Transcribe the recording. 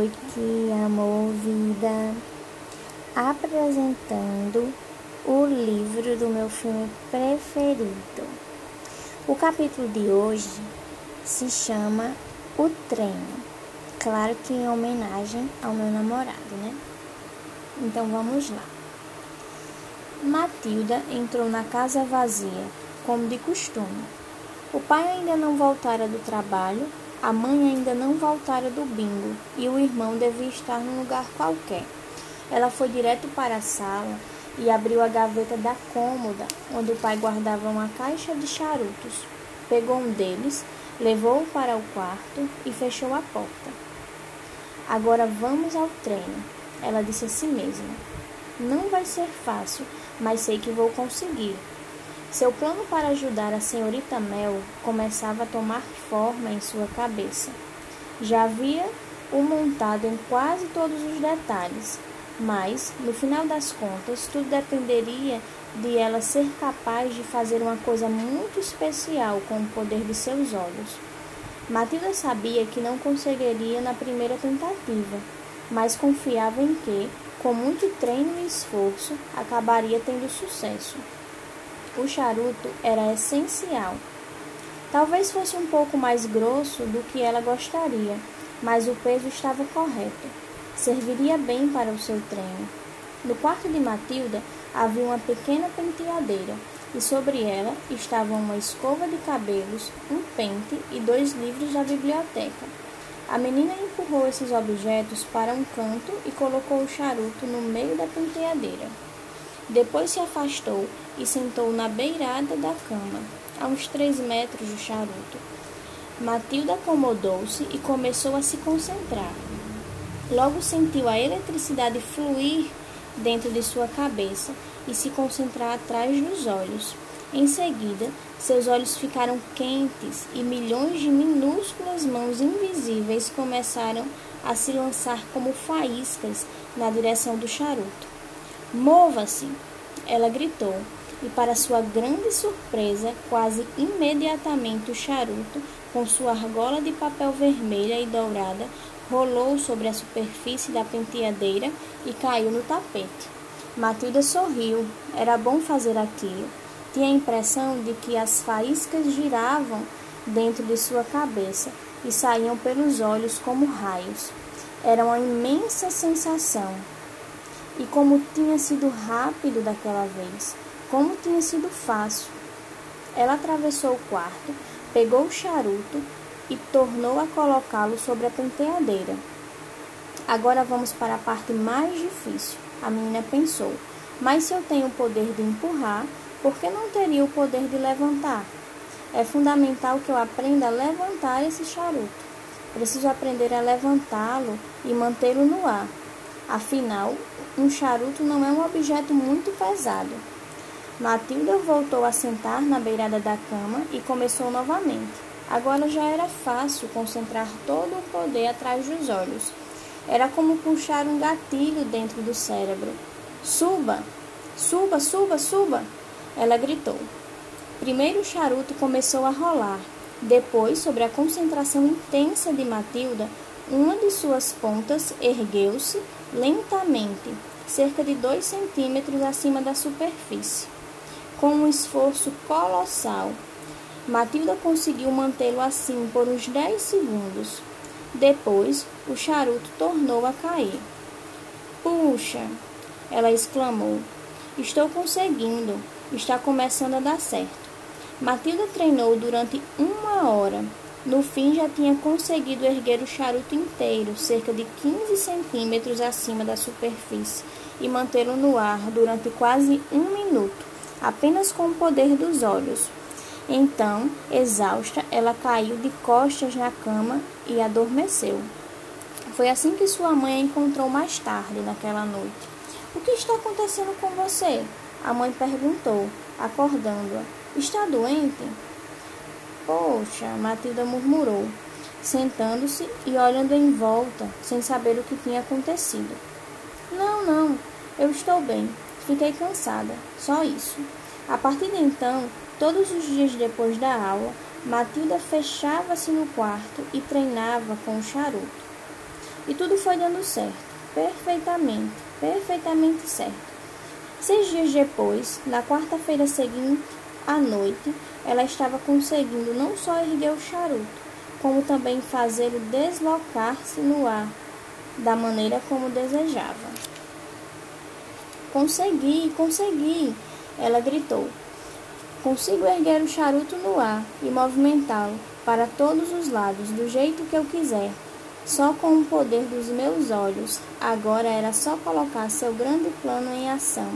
noite, amor, vida. Apresentando o livro do meu filme preferido. O capítulo de hoje se chama O Treino. Claro que em homenagem ao meu namorado, né? Então vamos lá. Matilda entrou na casa vazia, como de costume. O pai ainda não voltara do trabalho a mãe ainda não voltara do bingo e o irmão devia estar num lugar qualquer. Ela foi direto para a sala e abriu a gaveta da cômoda, onde o pai guardava uma caixa de charutos. Pegou um deles, levou-o para o quarto e fechou a porta. Agora vamos ao treino, ela disse a si mesma. Não vai ser fácil, mas sei que vou conseguir. Seu plano para ajudar a senhorita Mel começava a tomar forma em sua cabeça. Já havia o montado em quase todos os detalhes, mas, no final das contas, tudo dependeria de ela ser capaz de fazer uma coisa muito especial com o poder de seus olhos. Matilda sabia que não conseguiria na primeira tentativa, mas confiava em que, com muito treino e esforço, acabaria tendo sucesso. O charuto era essencial. Talvez fosse um pouco mais grosso do que ela gostaria, mas o peso estava correto. Serviria bem para o seu treino. No quarto de Matilda havia uma pequena penteadeira e sobre ela estavam uma escova de cabelos, um pente e dois livros da biblioteca. A menina empurrou esses objetos para um canto e colocou o charuto no meio da penteadeira. Depois se afastou e sentou na beirada da cama, a uns três metros do charuto. Matilda acomodou-se e começou a se concentrar. Logo sentiu a eletricidade fluir dentro de sua cabeça e se concentrar atrás dos olhos. Em seguida, seus olhos ficaram quentes e milhões de minúsculas mãos invisíveis começaram a se lançar como faíscas na direção do charuto. Mova-se! Ela gritou, e para sua grande surpresa, quase imediatamente o charuto, com sua argola de papel vermelha e dourada, rolou sobre a superfície da penteadeira e caiu no tapete. Matilda sorriu. Era bom fazer aquilo. Tinha a impressão de que as faíscas giravam dentro de sua cabeça e saíam pelos olhos como raios. Era uma imensa sensação. E como tinha sido rápido daquela vez, como tinha sido fácil. Ela atravessou o quarto, pegou o charuto e tornou a colocá-lo sobre a penteadeira. Agora vamos para a parte mais difícil, a menina pensou. Mas se eu tenho o poder de empurrar, por que não teria o poder de levantar? É fundamental que eu aprenda a levantar esse charuto. Preciso aprender a levantá-lo e mantê-lo no ar. Afinal, um charuto não é um objeto muito pesado. Matilda voltou a sentar na beirada da cama e começou novamente. Agora já era fácil concentrar todo o poder atrás dos olhos. Era como puxar um gatilho dentro do cérebro. Suba! Suba, suba, suba! Ela gritou. Primeiro o charuto começou a rolar. Depois, sobre a concentração intensa de Matilda, uma de suas pontas ergueu-se lentamente, cerca de dois centímetros acima da superfície. Com um esforço colossal, Matilda conseguiu mantê-lo assim por uns dez segundos. Depois, o charuto tornou a cair. Puxa! Ela exclamou. Estou conseguindo. Está começando a dar certo. Matilda treinou durante uma hora no fim, já tinha conseguido erguer o charuto inteiro, cerca de 15 centímetros acima da superfície, e mantê-lo no ar durante quase um minuto, apenas com o poder dos olhos. Então, exausta, ela caiu de costas na cama e adormeceu. Foi assim que sua mãe a encontrou mais tarde naquela noite. O que está acontecendo com você? A mãe perguntou, acordando-a. Está doente? Poxa, Matilda murmurou, sentando-se e olhando em volta, sem saber o que tinha acontecido. Não, não, eu estou bem. Fiquei cansada, só isso. A partir de então, todos os dias depois da aula, Matilda fechava-se no quarto e treinava com o charuto. E tudo foi dando certo, perfeitamente, perfeitamente certo. Seis dias depois, na quarta-feira seguinte à noite, ela estava conseguindo não só erguer o charuto, como também fazê-lo deslocar-se no ar, da maneira como desejava. Consegui, consegui! Ela gritou. Consigo erguer o charuto no ar e movimentá-lo para todos os lados, do jeito que eu quiser. Só com o poder dos meus olhos. Agora era só colocar seu grande plano em ação.